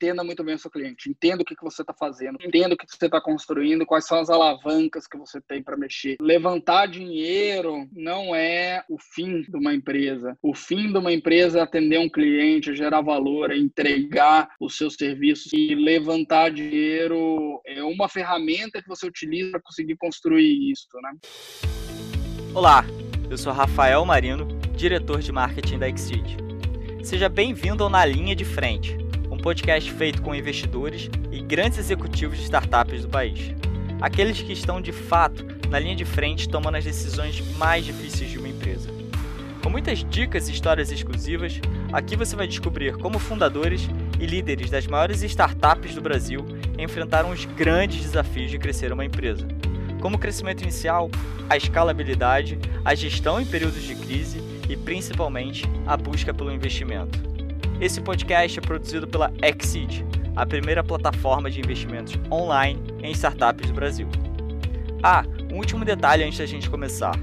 entenda muito bem o seu cliente, entenda o que, que você está fazendo, entenda o que, que você está construindo, quais são as alavancas que você tem para mexer. Levantar dinheiro não é o fim de uma empresa. O fim de uma empresa é atender um cliente, gerar valor, é entregar os seus serviços e levantar dinheiro é uma ferramenta que você utiliza para conseguir construir isso, né? Olá, eu sou Rafael Marino, diretor de marketing da Exceed. Seja bem-vindo ao Na Linha de Frente, um podcast feito com investidores e grandes executivos de startups do país. Aqueles que estão de fato na linha de frente tomando as decisões mais difíceis de uma empresa. Com muitas dicas e histórias exclusivas, aqui você vai descobrir como fundadores e líderes das maiores startups do Brasil enfrentaram os grandes desafios de crescer uma empresa, como o crescimento inicial, a escalabilidade, a gestão em períodos de crise e principalmente a busca pelo investimento. Esse podcast é produzido pela Exceed, a primeira plataforma de investimentos online em startups do Brasil. Ah, um último detalhe antes da gente começar.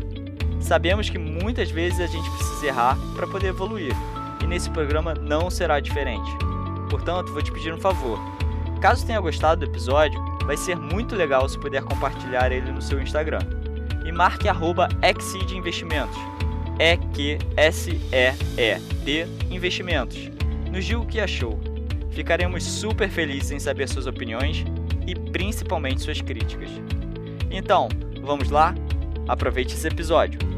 Sabemos que muitas vezes a gente precisa errar para poder evoluir, e nesse programa não será diferente. Portanto, vou te pedir um favor. Caso tenha gostado do episódio, vai ser muito legal se puder compartilhar ele no seu Instagram. E marque arroba Investimentos. E-Q-S-E-E-D Investimentos nos diga o que achou. Ficaremos super felizes em saber suas opiniões e principalmente suas críticas. Então, vamos lá? Aproveite esse episódio.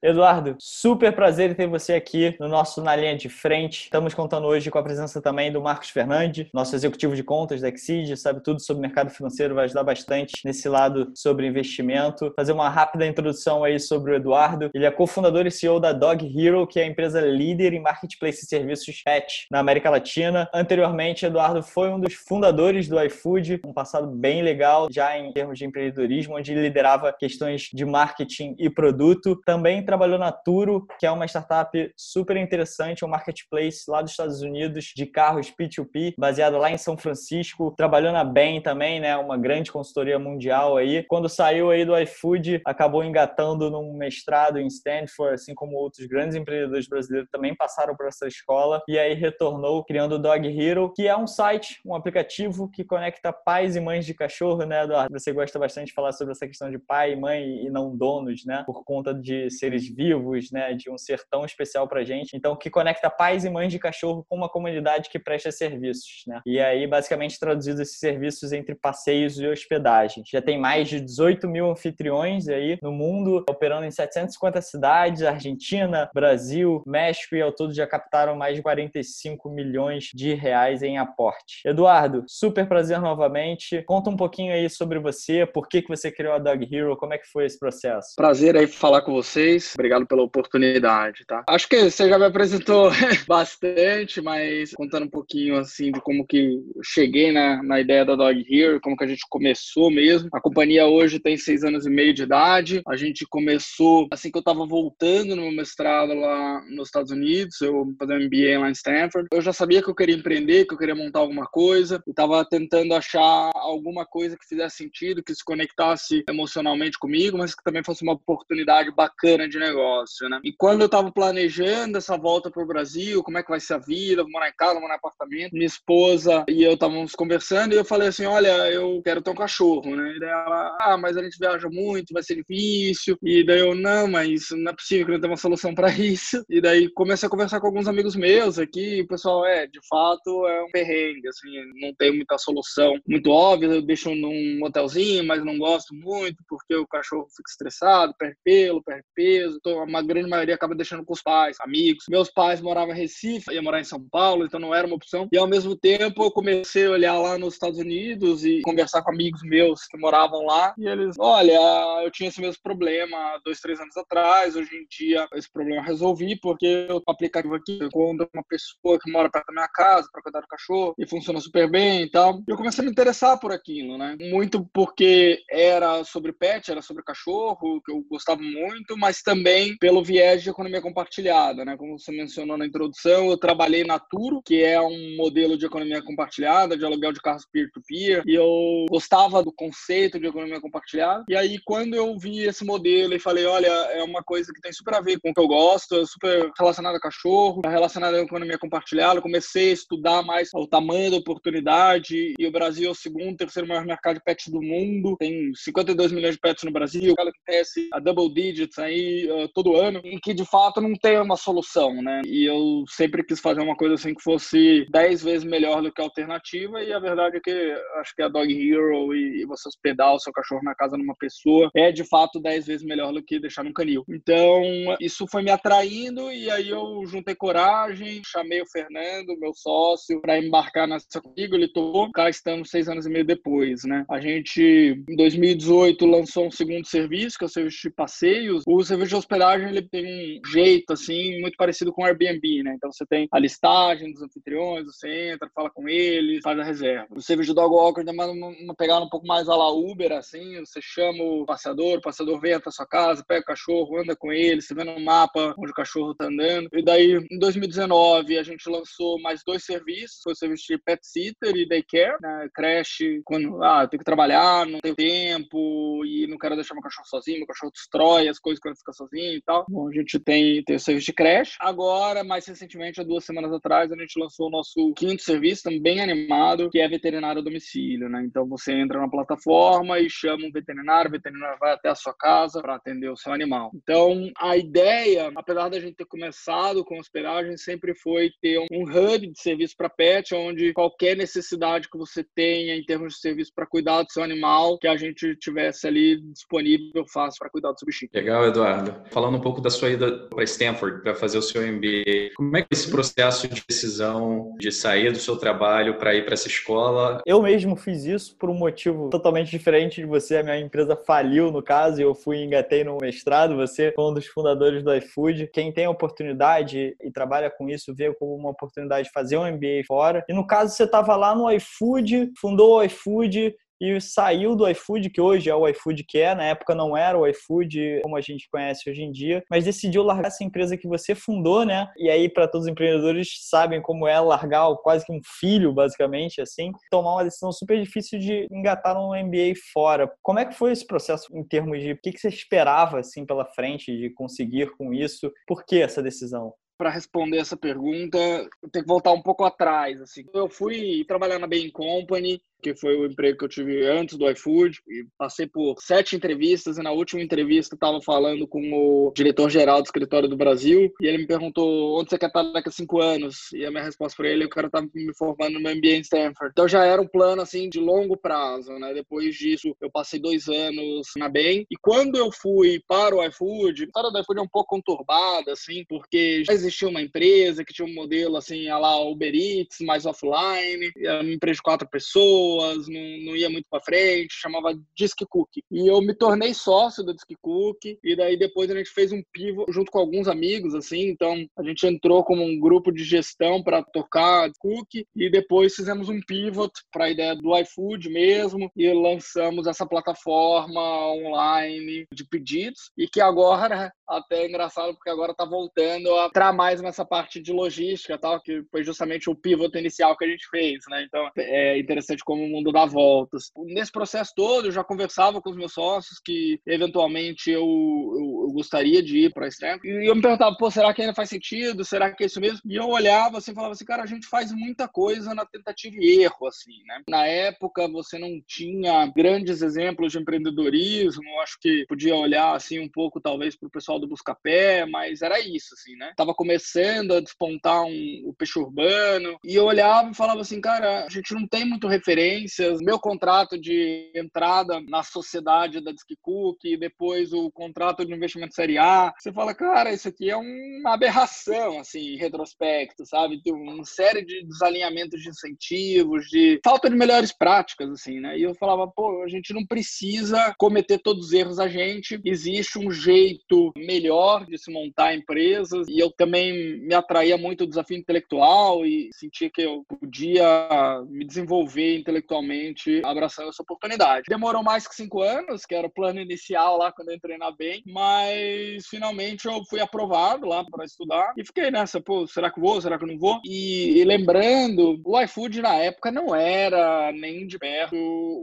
Eduardo, super prazer em ter você aqui no nosso Na Linha de Frente. Estamos contando hoje com a presença também do Marcos Fernandes, nosso executivo de contas da Exceed, sabe tudo sobre mercado financeiro, vai ajudar bastante nesse lado sobre investimento. Fazer uma rápida introdução aí sobre o Eduardo. Ele é cofundador e CEO da Dog Hero, que é a empresa líder em marketplace e serviços pet na América Latina. Anteriormente, Eduardo foi um dos fundadores do iFood, um passado bem legal já em termos de empreendedorismo, onde liderava questões de marketing e produto. Também trabalhou na Turo, que é uma startup super interessante, um marketplace lá dos Estados Unidos de carros P2P, baseada lá em São Francisco. Trabalhou na Bain também, né, uma grande consultoria mundial aí. Quando saiu aí do iFood, acabou engatando num mestrado em Stanford, assim como outros grandes empreendedores brasileiros também passaram por essa escola e aí retornou criando o Dog Hero, que é um site, um aplicativo que conecta pais e mães de cachorro, né, Eduardo? Você gosta bastante de falar sobre essa questão de pai, mãe e não donos, né, por conta de seres vivos, né, de um ser tão especial para gente. Então, que conecta pais e mães de cachorro com uma comunidade que presta serviços, né? E aí, basicamente, traduzido esses serviços entre passeios e hospedagem. Já tem mais de 18 mil anfitriões aí no mundo, operando em 750 cidades, Argentina, Brasil, México e ao todo já captaram mais de 45 milhões de reais em aporte. Eduardo, super prazer novamente. Conta um pouquinho aí sobre você, por que, que você criou a Dog Hero, como é que foi esse processo? Prazer aí falar com vocês. Obrigado pela oportunidade, tá? Acho que você já me apresentou bastante, mas contando um pouquinho assim de como que cheguei na, na ideia da Dog Here, como que a gente começou mesmo. A companhia hoje tem seis anos e meio de idade. A gente começou assim que eu estava voltando no meu mestrado lá nos Estados Unidos, eu fazer um MBA lá em Stanford. Eu já sabia que eu queria empreender, que eu queria montar alguma coisa, e estava tentando achar alguma coisa que fizesse sentido, que se conectasse emocionalmente comigo, mas que também fosse uma oportunidade bacana de negócio, né? E quando eu estava planejando essa volta para o Brasil, como é que vai ser a vida, vou morar em casa, vou morar em apartamento, minha esposa e eu estávamos conversando e eu falei assim, olha, eu quero ter um cachorro, né? E daí ela, ah, mas a gente viaja muito, vai ser difícil. E daí eu, não, mas não é possível que não tenha uma solução para isso. E daí comecei a conversar com alguns amigos meus aqui, o pessoal, é, de fato, é um perrengue, assim, não tem muita solução muito óbvia, eu deixo num hotelzinho, mas não gosto muito, porque o cachorro fica estressado, perde pelo, perde peso, peso, então uma grande maioria acaba deixando com os pais, amigos. Meus pais moravam em Recife, ia morar em São Paulo, então não era uma opção. E ao mesmo tempo eu comecei a olhar lá nos Estados Unidos e conversar com amigos meus que moravam lá. E eles, olha, eu tinha esse mesmo problema dois, três anos atrás. Hoje em dia esse problema eu resolvi porque o aplicativo aqui quando uma pessoa que mora perto da minha casa para cuidar do cachorro e funciona super bem e tal. Eu comecei a me interessar por aquilo, né? Muito porque era sobre pet, era sobre cachorro, que eu gostava muito, mas também também pelo viés de economia compartilhada, né? Como você mencionou na introdução, eu trabalhei na Turo, que é um modelo de economia compartilhada, de aluguel de carros peer-to-peer, -peer, e eu gostava do conceito de economia compartilhada. E aí, quando eu vi esse modelo e falei, olha, é uma coisa que tem super a ver com o que eu gosto, é super relacionada a cachorro, é relacionada à economia compartilhada, eu comecei a estudar mais o tamanho da oportunidade, e o Brasil é o segundo, terceiro maior mercado de pets do mundo, tem 52 milhões de pets no Brasil, o cara que cresce a double digits aí uh, todo ano, e que de fato não tem uma solução, né? E eu sempre quis fazer uma coisa assim que fosse 10 vezes melhor do que a alternativa, e a verdade é que acho que a Dog Hero e, e você hospedar o seu cachorro na casa de uma pessoa é de fato 10 vezes melhor do que deixar num canil. Então, isso foi me atraindo, e aí eu juntei coragem, chamei o Fernando, meu sócio, para embarcar nessa comigo, ele topou, cá estamos seis anos e meio depois, né? A gente, em 2018, lançou um segundo serviço, que é o serviço de passeios. O serviço de hospedagem, ele tem um jeito, assim, muito parecido com o Airbnb, né? Então, você tem a listagem dos anfitriões, você entra, fala com eles, faz a reserva. O serviço de dog walker tem uma, uma pegada um pouco mais a la Uber, assim, você chama o passeador, o passeador vem até a sua casa, pega o cachorro, anda com ele, você vê no mapa onde o cachorro tá andando. E daí, em 2019, a gente lançou mais dois serviços, foi o serviço de pet sitter e daycare, né? creche, quando, ah, eu tenho que trabalhar, não tenho tempo e não quero deixar meu cachorro sozinho, meu cachorro destrói as coisas quando fica sozinho e tal. Bom, a gente tem, tem o serviço de creche. Agora, mais recentemente, há duas semanas atrás, a gente lançou o nosso quinto serviço, também animado, que é veterinário a domicílio, né? Então você entra na plataforma e chama um veterinário, o veterinário vai até a sua casa para atender o seu animal. Então, a ideia, apesar da gente ter começado com hospedagem, sempre foi ter um hub de serviço para pet, onde qualquer necessidade que você tenha em termos de serviço para cuidar do seu animal, que a gente tivesse ali disponível fácil para cuidar do seu bichinho. Legal, Eduardo. Falando um pouco da sua ida para Stanford para fazer o seu MBA, como é que é esse processo de decisão de sair do seu trabalho para ir para essa escola? Eu mesmo fiz isso por um motivo totalmente diferente de você. A minha empresa faliu, no caso, e eu fui engatei no mestrado. Você foi um dos fundadores do iFood. Quem tem a oportunidade e trabalha com isso, vê como uma oportunidade de fazer um MBA fora. E no caso, você estava lá no iFood, fundou o iFood, e saiu do iFood, que hoje é o iFood que é, na época não era o iFood como a gente conhece hoje em dia, mas decidiu largar essa empresa que você fundou, né? E aí, para todos os empreendedores, sabem como é largar quase que um filho, basicamente, assim, tomar uma decisão super difícil de engatar um MBA fora. Como é que foi esse processo em termos de o que você esperava, assim, pela frente de conseguir com isso? Por que essa decisão? para responder essa pergunta, eu tenho que voltar um pouco atrás. Assim. Eu fui trabalhar na Bain Company, que foi o emprego que eu tive antes do iFood, e passei por sete entrevistas, e na última entrevista estava falando com o diretor-geral do escritório do Brasil, e ele me perguntou onde você quer estar daqui a cinco anos, e a minha resposta para ele, eu quero estar me formando no MBA em Stanford. Então já era um plano, assim, de longo prazo, né? Depois disso, eu passei dois anos na Bain, e quando eu fui para o iFood, a história do iFood é um pouco conturbada, assim, porque já existia uma empresa que tinha um modelo, assim, a lá Uber Eats, mais offline, uma empresa de quatro pessoas, pessoas, não, não ia muito para frente, chamava Disque Cook. E eu me tornei sócio da Disque Cook, e daí depois a gente fez um pivot junto com alguns amigos, assim, então a gente entrou como um grupo de gestão para tocar Cook, e depois fizemos um pivot para a ideia do iFood mesmo, e lançamos essa plataforma online de pedidos, e que agora, até é engraçado, porque agora está voltando a entrar mais nessa parte de logística, tal, que foi justamente o pivot inicial que a gente fez, né? Então é interessante como como o mundo dá voltas. Nesse processo todo, eu já conversava com os meus sócios que eventualmente eu, eu, eu gostaria de ir para a Stanford. E eu me perguntava, pô, será que ainda faz sentido? Será que é isso mesmo? E eu olhava assim e falava assim, cara, a gente faz muita coisa na tentativa e erro, assim, né? Na época, você não tinha grandes exemplos de empreendedorismo, acho que podia olhar, assim, um pouco, talvez, para o pessoal do Buscapé, mas era isso, assim, né? Tava começando a despontar um, o peixe urbano, e eu olhava e falava assim, cara, a gente não tem muito referência meu contrato de entrada na sociedade da Disquicook, e depois o contrato de investimento série A. Você fala, cara, isso aqui é uma aberração, assim, em retrospecto, sabe? Tem uma série de desalinhamentos de incentivos, de falta de melhores práticas, assim, né? E eu falava, pô, a gente não precisa cometer todos os erros a gente, existe um jeito melhor de se montar empresas, e eu também me atraía muito o desafio intelectual e sentia que eu podia me desenvolver intelectualmente intelectualmente abraçando essa oportunidade. Demorou mais que cinco anos, que era o plano inicial lá quando eu entrei na BEM, mas finalmente eu fui aprovado lá para estudar e fiquei nessa, pô, será que vou, será que não vou? E, e lembrando, o iFood na época não era nem de perto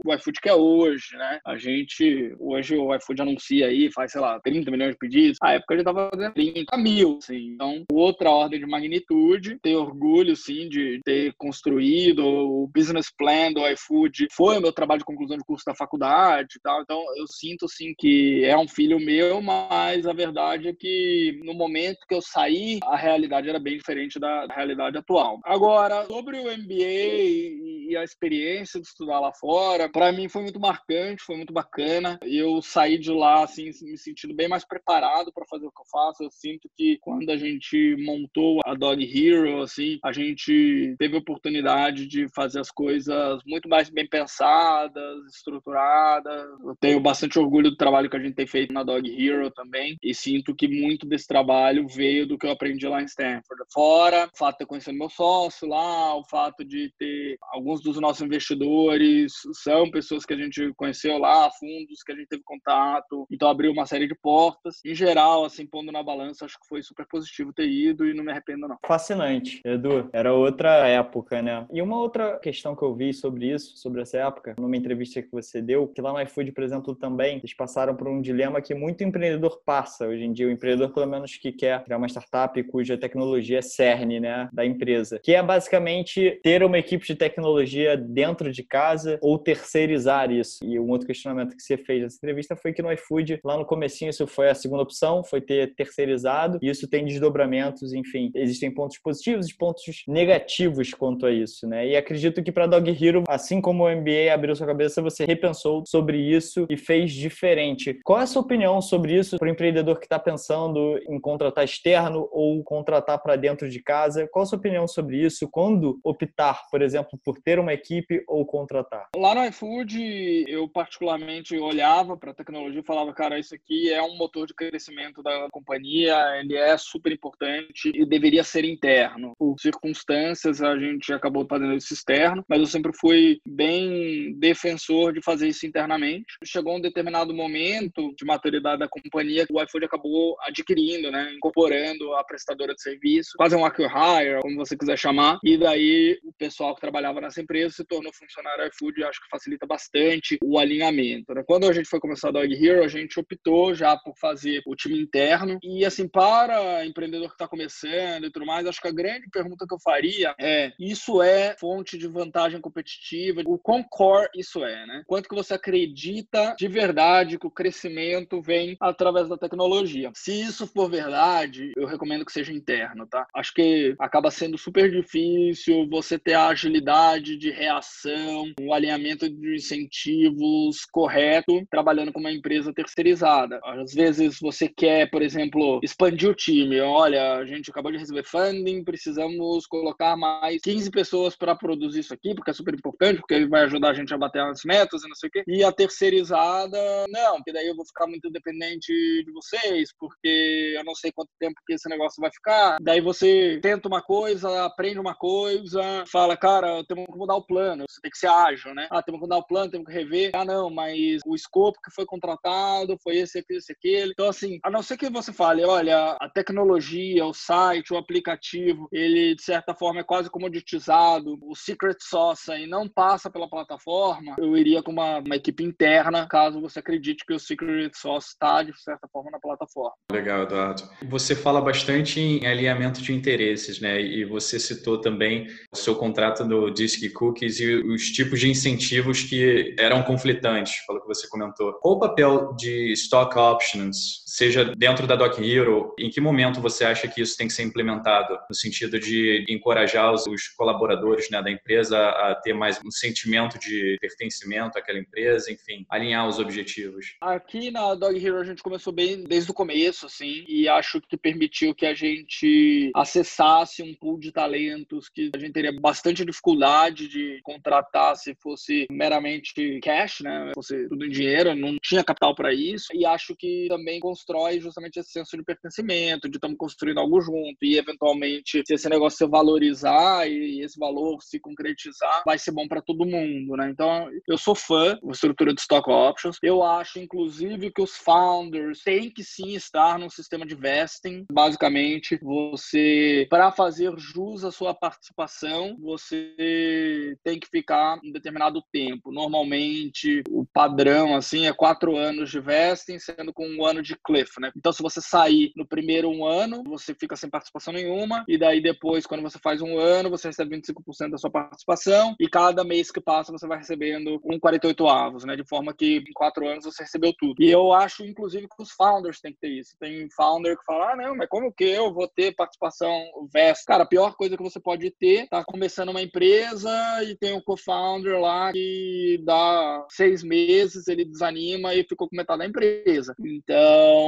o iFood que é hoje, né? A gente, hoje o iFood anuncia aí, faz, sei lá, 30 milhões de pedidos, a época já tava fazendo 30 mil, assim. Então, outra ordem de magnitude, ter orgulho, sim, de ter construído o business plan do iFood, foi o meu trabalho de conclusão de curso da faculdade e tal, então eu sinto, sim, que é um filho meu, mas a verdade é que no momento que eu saí, a realidade era bem diferente da realidade atual. Agora, sobre o MBA e a experiência de estudar lá fora, para mim foi muito marcante, foi muito bacana. Eu saí de lá assim me sentindo bem mais preparado para fazer o que eu faço. Eu sinto que quando a gente montou a Dog Hero, assim, a gente teve a oportunidade de fazer as coisas muito mais bem pensadas, estruturadas. Eu tenho bastante orgulho do trabalho que a gente tem feito na Dog Hero também e sinto que muito desse trabalho veio do que eu aprendi lá em Stanford. Fora o fato de ter conhecido meu sócio lá, o fato de ter alguns dos nossos investidores são pessoas que a gente conheceu lá, fundos que a gente teve contato, então abriu uma série de portas. Em geral, assim, pondo na balança, acho que foi super positivo ter ido e não me arrependo não. Fascinante, Edu. Era outra época, né? E uma outra questão que eu vi sobre isso, sobre essa época, numa entrevista que você deu, que lá no iFood, por exemplo, também, eles passaram por um dilema que muito empreendedor passa hoje em dia, o empreendedor pelo menos que quer criar uma startup cuja tecnologia é cerne, né, da empresa, que é basicamente ter uma equipe de tecnologia dentro de casa ou terceirizar isso. E um outro questionamento que você fez nessa entrevista foi que no iFood, lá no comecinho, isso foi a segunda opção, foi ter terceirizado, e isso tem desdobramentos, enfim, existem pontos positivos e pontos negativos quanto a isso, né? E acredito que para Dog Hero, assim como o MBA abriu sua cabeça, você repensou sobre isso e fez diferente. Qual é a sua opinião sobre isso para o empreendedor que está pensando em contratar externo ou contratar para dentro de casa? Qual a sua opinião sobre isso? Quando optar, por exemplo, por ter uma equipe ou contratar? Lá no iFood, eu particularmente olhava para a tecnologia e falava, cara, isso aqui é um motor de crescimento da companhia, ele é super importante e deveria ser interno. Por circunstâncias, a gente acabou fazendo isso externo, mas eu sempre fui bem defensor de fazer isso internamente. Chegou um determinado momento de maturidade da companhia que o iFood acabou adquirindo, né, incorporando a prestadora de serviço, quase um acquire, como você quiser chamar, e daí o pessoal que trabalhava nessa empresa se tornou funcionário iFood, acho que facilita bastante o alinhamento. Né? Quando a gente foi começar a Dog Hero, a gente optou já por fazer o time interno e assim para empreendedor que está começando e tudo mais, acho que a grande pergunta que eu faria é: isso é fonte de vantagem competitiva? O quão core isso é, né? Quanto que você acredita de verdade que o crescimento vem através da tecnologia? Se isso for verdade, eu recomendo que seja interno, tá? Acho que acaba sendo super difícil você ter a agilidade de reação, o alinhamento de incentivos correto, trabalhando com uma empresa terceirizada. Às vezes você quer, por exemplo, expandir o time. Olha, a gente acabou de receber funding, precisamos colocar mais 15 pessoas para produzir isso aqui, porque é super importante, porque ele vai ajudar a gente a bater as metas e não sei o quê. E a terceirizada, não, porque daí eu vou ficar muito dependente de vocês, porque eu não sei quanto tempo que esse negócio vai ficar. Daí você tenta uma coisa, aprende uma coisa, fala, cara, temos que mudar o plano, você tem que ser ágil, né? Ah, temos que mudar o plano, temos que rever. Ah, não, mas o escopo que foi contratado foi esse, aquele, esse, aquele. Então, assim, a não ser que você fale, olha, a tecnologia, o site, o aplicativo, ele, de certa forma, é quase comoditizado, o secret sauce aí não passa pela plataforma, eu iria com uma, uma equipe interna, caso você acredite que o secret sauce está, de certa forma, na plataforma. Legal, Eduardo. Você fala bastante em alinhamento de interesses, né? E você citou também o seu contrato no Cookies e os tipos de incentivos que eram conflitantes, pelo que você comentou. Qual o papel de stock options, seja dentro da Doc Hero, em que momento você acha que isso tem que ser implementado, no sentido de encorajar os, os colaboradores né, da empresa a ter mais um sentimento de pertencimento àquela empresa, enfim, alinhar os objetivos? Aqui na Dog Hero a gente começou bem desde o começo, assim, e acho que permitiu que a gente acessasse um pool de talentos que a gente teria bastante dificuldade de contratar se fosse meramente cash, né? Fosse tudo em dinheiro, não tinha capital para isso. E acho que também constrói justamente esse senso de pertencimento, de estamos construindo algo junto e eventualmente se esse negócio se valorizar e esse valor se concretizar, vai ser bom para todo mundo, né? Então, eu sou fã da estrutura de stock options. Eu acho, inclusive, que os founders têm que sim estar num sistema de vesting. Basicamente, você, para fazer jus à sua participação, você tem que ficar um determinado tempo. Normalmente, o padrão, assim, é quatro anos de vesting, sendo com um ano de né? Então, se você sair no primeiro um ano, você fica sem participação nenhuma, e daí depois, quando você faz um ano, você recebe 25% da sua participação, e cada mês que passa, você vai recebendo um 48 avos, né? De forma que em quatro anos você recebeu tudo. E eu acho, inclusive, que os founders têm que ter isso. Tem founder que fala, ah, não, mas como que eu vou ter participação vest? Cara, a pior coisa que você pode ter, tá começando uma empresa e tem um co-founder lá que dá seis meses, ele desanima e ficou com metade da empresa. Então,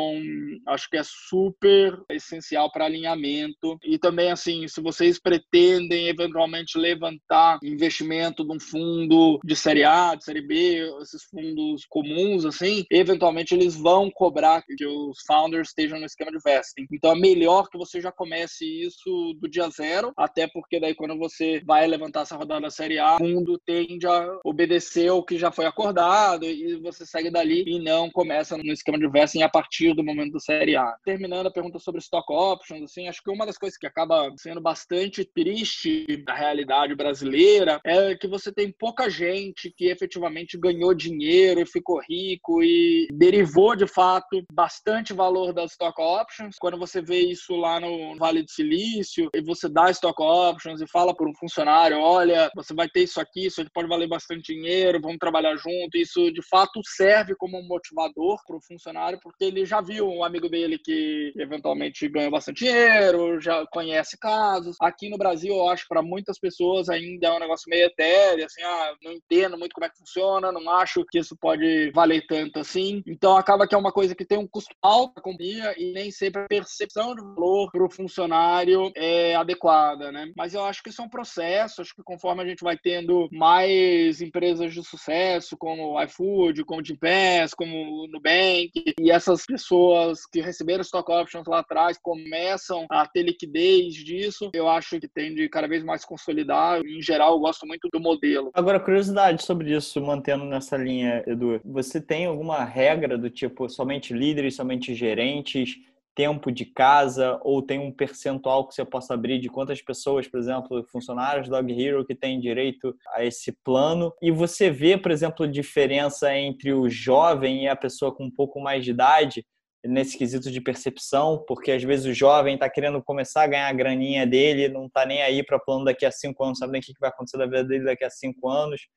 acho que é super essencial para alinhamento. E também, assim, se vocês pretendem eventualmente levantar investimento de um fundo de série A, de série B, esses fundos comuns, assim, eventualmente eles vão cobrar que os founders estejam no esquema de vesting. Então é melhor que você já comece isso do dia zero, até porque daí quando você vai levantar essa rodada da série A, o fundo tende a obedecer o que já foi acordado e você segue dali e não começa no esquema de vesting a partir do momento da série A. Terminando a pergunta sobre stock options, assim, acho que uma das coisas que acaba sendo bastante triste da realidade brasileira é que você tem pouca gente que efetivamente ganhou dinheiro e ficou rico e derivou de fato bastante valor das stock options. Quando você vê isso lá no Vale do Silício e você dá stock options e fala para um funcionário, olha, você vai ter isso aqui, isso aqui pode valer bastante dinheiro, vamos trabalhar junto. Isso de fato serve como um motivador para o funcionário, porque ele já viu um amigo dele que eventualmente ganhou bastante dinheiro, já conhece casos. Aqui no Brasil, eu acho para muitas pessoas ainda é um negócio meio etéreo, assim, ah, não entendo muito como é que funciona, não acho que isso pode valer tanto assim. Então acaba que é uma coisa que tem um custo alto para a companhia e nem sempre a percepção de valor para o funcionário é adequada, né? Mas eu acho que isso é um processo, acho que conforme a gente vai tendo mais empresas de sucesso, como o iFood, como o Gympass, como o Nubank, e essas pessoas que receberam stock options lá atrás começam a ter liquidez disso, eu acho que tende cada vez mais consolidar. Em geral, eu gosto muito do modelo. Agora, curiosidade sobre isso, mantendo nessa linha, Edu. Você tem alguma regra do tipo somente líderes, somente gerentes, tempo de casa, ou tem um percentual que você possa abrir de quantas pessoas, por exemplo, funcionários do Dog Hero que têm direito a esse plano? E você vê, por exemplo, diferença entre o jovem e a pessoa com um pouco mais de idade? nesse quesito de percepção, porque às vezes o jovem está querendo começar a ganhar a graninha dele, não está nem aí para plano daqui a cinco anos, sabe nem o que vai acontecer da vida dele daqui a cinco anos.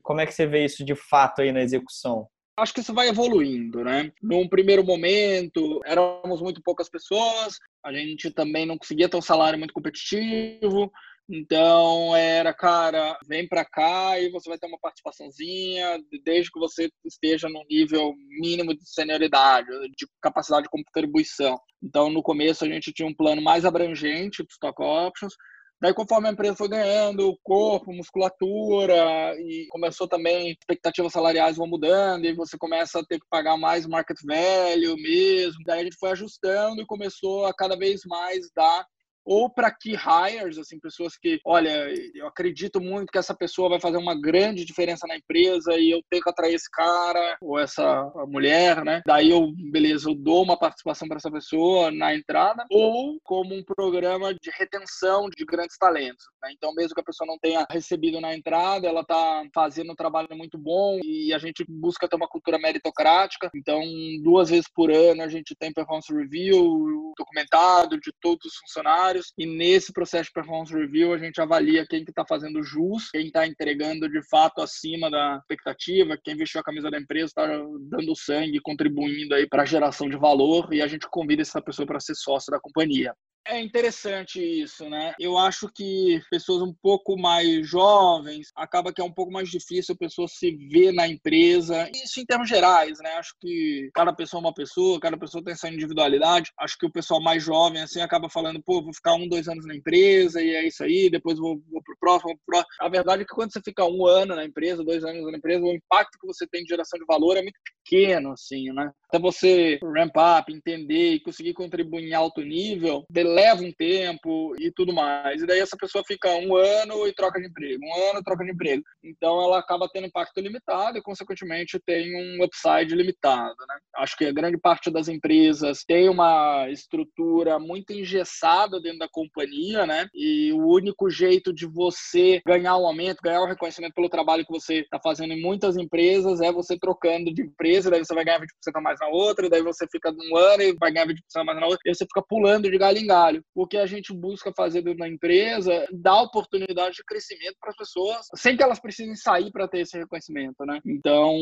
Como é que você vê isso de fato aí na execução? Acho que isso vai evoluindo, né? Num primeiro momento, éramos muito poucas pessoas, a gente também não conseguia ter um salário muito competitivo, então era, cara, vem para cá e você vai ter uma participaçãozinha, desde que você esteja no nível mínimo de senioridade, de capacidade de contribuição. Então no começo a gente tinha um plano mais abrangente para stock options, Daí, conforme a empresa foi ganhando corpo, musculatura e começou também, expectativas salariais vão mudando e você começa a ter que pagar mais market value mesmo. Daí a gente foi ajustando e começou a cada vez mais dar ou para key hires, assim, pessoas que, olha, eu acredito muito que essa pessoa vai fazer uma grande diferença na empresa e eu tenho que atrair esse cara ou essa mulher, né? Daí eu, beleza, eu dou uma participação para essa pessoa na entrada, ou como um programa de retenção de grandes talentos. Né? Então, mesmo que a pessoa não tenha recebido na entrada, ela está fazendo um trabalho muito bom e a gente busca ter uma cultura meritocrática. Então, duas vezes por ano a gente tem performance review documentado de todos os funcionários e nesse processo de performance review a gente avalia quem que está fazendo jus, quem está entregando de fato acima da expectativa, quem vestiu a camisa da empresa está dando sangue, contribuindo aí para a geração de valor e a gente convida essa pessoa para ser sócio da companhia. É interessante isso, né? Eu acho que pessoas um pouco mais jovens acaba que é um pouco mais difícil a pessoa se ver na empresa. Isso em termos gerais, né? Acho que cada pessoa é uma pessoa, cada pessoa tem essa individualidade. Acho que o pessoal mais jovem assim acaba falando, pô, vou ficar um, dois anos na empresa e é isso aí. Depois vou, vou pro próximo, vou pro próximo. A verdade é que quando você fica um ano na empresa, dois anos na empresa, o impacto que você tem de geração de valor é muito pequeno, assim, né? Até você ramp up, entender e conseguir contribuir em alto nível, leva um tempo e tudo mais. E daí essa pessoa fica um ano e troca de emprego, um ano troca de emprego. Então ela acaba tendo impacto limitado e, consequentemente, tem um upside limitado. Né? Acho que a grande parte das empresas tem uma estrutura muito engessada dentro da companhia, né? E o único jeito de você ganhar o um aumento, ganhar o um reconhecimento pelo trabalho que você está fazendo em muitas empresas é você trocando de empresa, daí você vai ganhar 20% a mais na outra, daí você fica um ano e vai ganhar 20% a mais na outra, e você fica pulando de galho em galho trabalho. O que a gente busca fazer dentro da empresa dá oportunidade de crescimento para as pessoas, sem que elas precisem sair para ter esse reconhecimento, né? Então,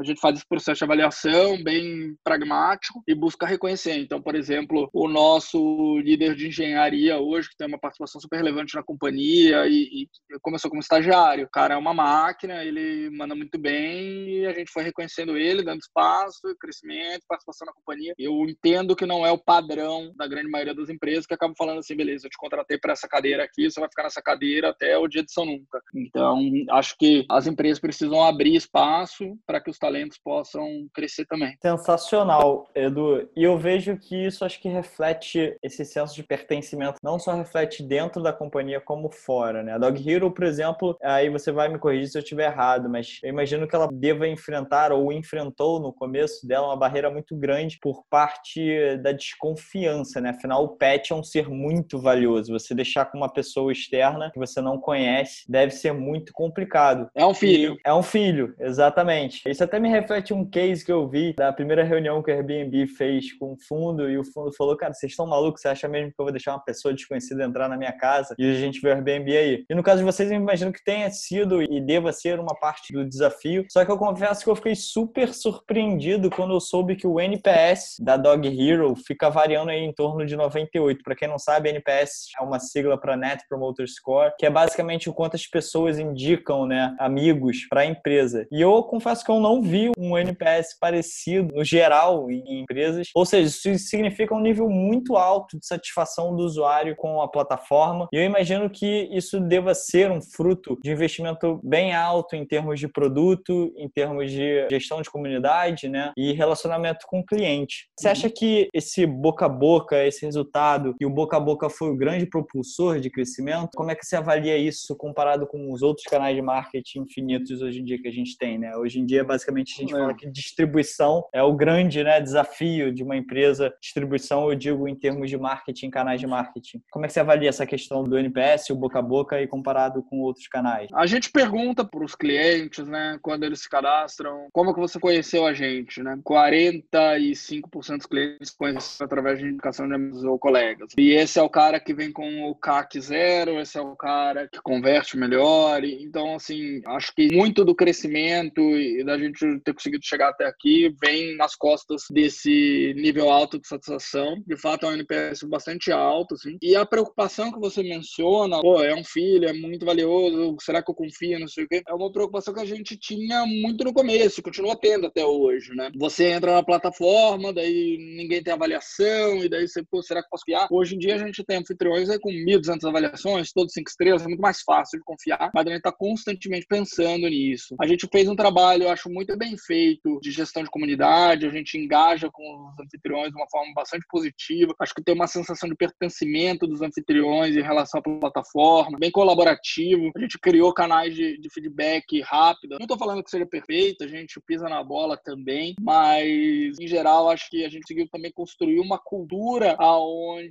a gente faz esse processo de avaliação bem pragmático e busca reconhecer. Então, por exemplo, o nosso líder de engenharia hoje, que tem uma participação super relevante na companhia e, e começou como estagiário. O cara é uma máquina, ele manda muito bem e a gente foi reconhecendo ele, dando espaço, crescimento, participação na companhia. Eu entendo que não é o padrão da grande maioria das empresas, que acabam falando assim, beleza, eu te contratei para essa cadeira aqui, você vai ficar nessa cadeira até o dia de São Nunca. Então, acho que as empresas precisam abrir espaço para que os talentos possam crescer também. Sensacional, Edu. E eu vejo que isso acho que reflete esse senso de pertencimento, não só reflete dentro da companhia como fora, né? A Dog Hero, por exemplo, aí você vai me corrigir se eu estiver errado, mas eu imagino que ela deva enfrentar ou enfrentou no começo dela uma barreira muito grande por parte da desconfiança, né? Afinal, o pet é um ser muito valioso. Você deixar com uma pessoa externa que você não conhece deve ser muito complicado. É um filho. É um filho, exatamente. Isso até me reflete um case que eu vi da primeira reunião que o Airbnb fez com o fundo e o fundo falou: Cara, vocês estão malucos? Você acha mesmo que eu vou deixar uma pessoa desconhecida entrar na minha casa e a gente vê o Airbnb aí? E no caso de vocês, eu imagino que tenha sido e deva ser uma parte do desafio. Só que eu confesso que eu fiquei super surpreendido quando eu soube que o NPS da Dog Hero fica variando aí em torno de 98. Para quem não sabe, NPS é uma sigla para Net Promoter Score, que é basicamente o quanto as pessoas indicam, né, amigos para a empresa. E eu confesso que eu não vi um NPS parecido no geral em empresas. Ou seja, isso significa um nível muito alto de satisfação do usuário com a plataforma. E eu imagino que isso deva ser um fruto de investimento bem alto em termos de produto, em termos de gestão de comunidade, né, e relacionamento com o cliente. Você acha que esse boca a boca, esse resultado e o boca a boca foi o grande propulsor de crescimento. Como é que você avalia isso comparado com os outros canais de marketing infinitos hoje em dia que a gente tem, né? Hoje em dia, basicamente, a gente é. fala que distribuição é o grande né, desafio de uma empresa. Distribuição, eu digo, em termos de marketing, canais de marketing. Como é que você avalia essa questão do NPS, o boca a boca, e comparado com outros canais? A gente pergunta para os clientes, né, quando eles se cadastram, como que você conheceu a gente, né? 45% dos clientes conhecem através de indicação de amigos ou colegas. E esse é o cara que vem com o CAC zero, esse é o cara que converte melhor. Então, assim, acho que muito do crescimento e da gente ter conseguido chegar até aqui vem nas costas desse nível alto de satisfação. De fato, é um NPS bastante alto, assim. E a preocupação que você menciona, pô, é um filho, é muito valioso, será que eu confio, não sei o quê? É uma preocupação que a gente tinha muito no começo, continua tendo até hoje, né? Você entra na plataforma, daí ninguém tem avaliação, e daí você, pô, será que posso fiar? Hoje em dia a gente tem anfitriões com 1.200 avaliações, todos cinco estrelas, é muito mais fácil de confiar, mas a gente está constantemente pensando nisso. A gente fez um trabalho, eu acho, muito bem feito de gestão de comunidade, a gente engaja com os anfitriões de uma forma bastante positiva, acho que tem uma sensação de pertencimento dos anfitriões em relação à plataforma, bem colaborativo, a gente criou canais de, de feedback rápido. Não estou falando que seja perfeito, a gente pisa na bola também, mas em geral acho que a gente conseguiu também construir uma cultura aonde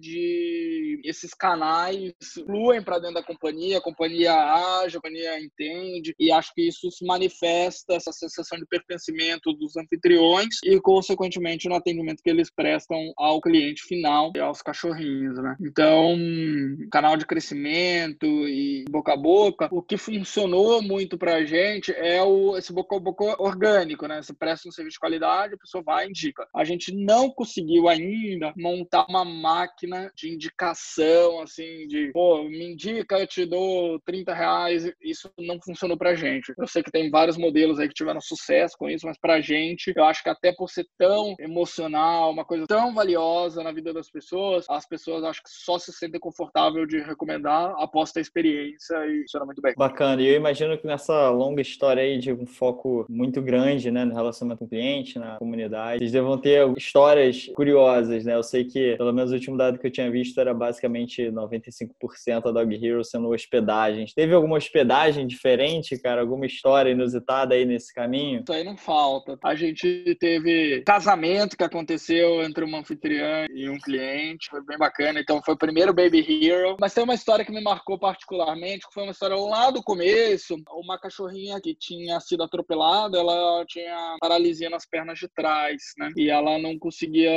esses canais fluem para dentro da companhia, a companhia age, a companhia entende, e acho que isso se manifesta, essa sensação de pertencimento dos anfitriões e, consequentemente, no atendimento que eles prestam ao cliente final e aos cachorrinhos, né? Então, canal de crescimento e boca a boca, o que funcionou muito para a gente é o, esse boca a boca orgânico, né? Você presta um serviço de qualidade, a pessoa vai e indica. A gente não conseguiu ainda montar uma máquina máquina de indicação, assim, de, pô, me indica, eu te dou 30 reais. Isso não funcionou pra gente. Eu sei que tem vários modelos aí que tiveram sucesso com isso, mas pra gente, eu acho que até por ser tão emocional, uma coisa tão valiosa na vida das pessoas, as pessoas acho que só se sentem confortável de recomendar após ter experiência e funciona muito bem. Bacana. E eu imagino que nessa longa história aí de um foco muito grande, né, no relacionamento com o cliente, na comunidade, vocês devam ter histórias curiosas, né? Eu sei que, pelo menos o último dado que eu tinha visto era basicamente 95% da Dog Hero sendo hospedagens. Teve alguma hospedagem diferente, cara? Alguma história inusitada aí nesse caminho? Isso aí não falta. A gente teve casamento que aconteceu entre uma anfitriã e um cliente, foi bem bacana. Então foi o primeiro Baby Hero. Mas tem uma história que me marcou particularmente, que foi uma história lá do começo. Uma cachorrinha que tinha sido atropelada, ela tinha paralisia nas pernas de trás, né? E ela não conseguia